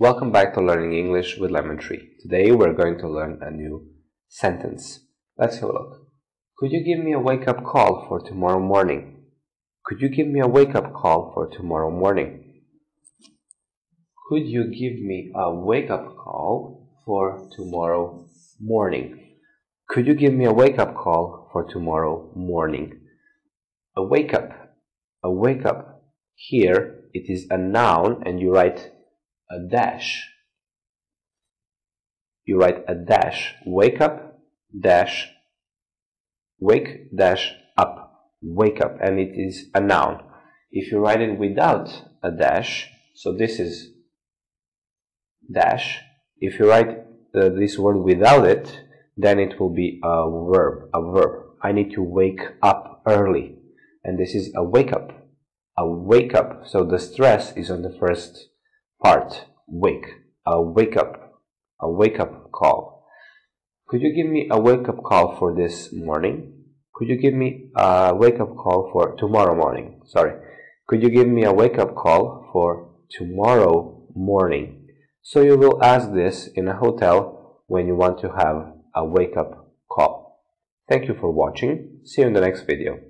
Welcome back to Learning English with Lemon Tree. Today we're going to learn a new sentence. Let's have a look. Could you give me a wake up call for tomorrow morning? Could you give me a wake up call for tomorrow morning? Could you give me a wake up call for tomorrow morning? Could you give me a wake up call for tomorrow morning? A wake up. A wake up. Here it is a noun and you write a dash. You write a dash. Wake up, dash, wake, dash, up. Wake up. And it is a noun. If you write it without a dash, so this is dash. If you write uh, this word without it, then it will be a verb. A verb. I need to wake up early. And this is a wake up. A wake up. So the stress is on the first part wake a wake up a wake up call. Could you give me a wake up call for this morning? Could you give me a wake up call for tomorrow morning? Sorry. Could you give me a wake up call for tomorrow morning? So you will ask this in a hotel when you want to have a wake up call. Thank you for watching. See you in the next video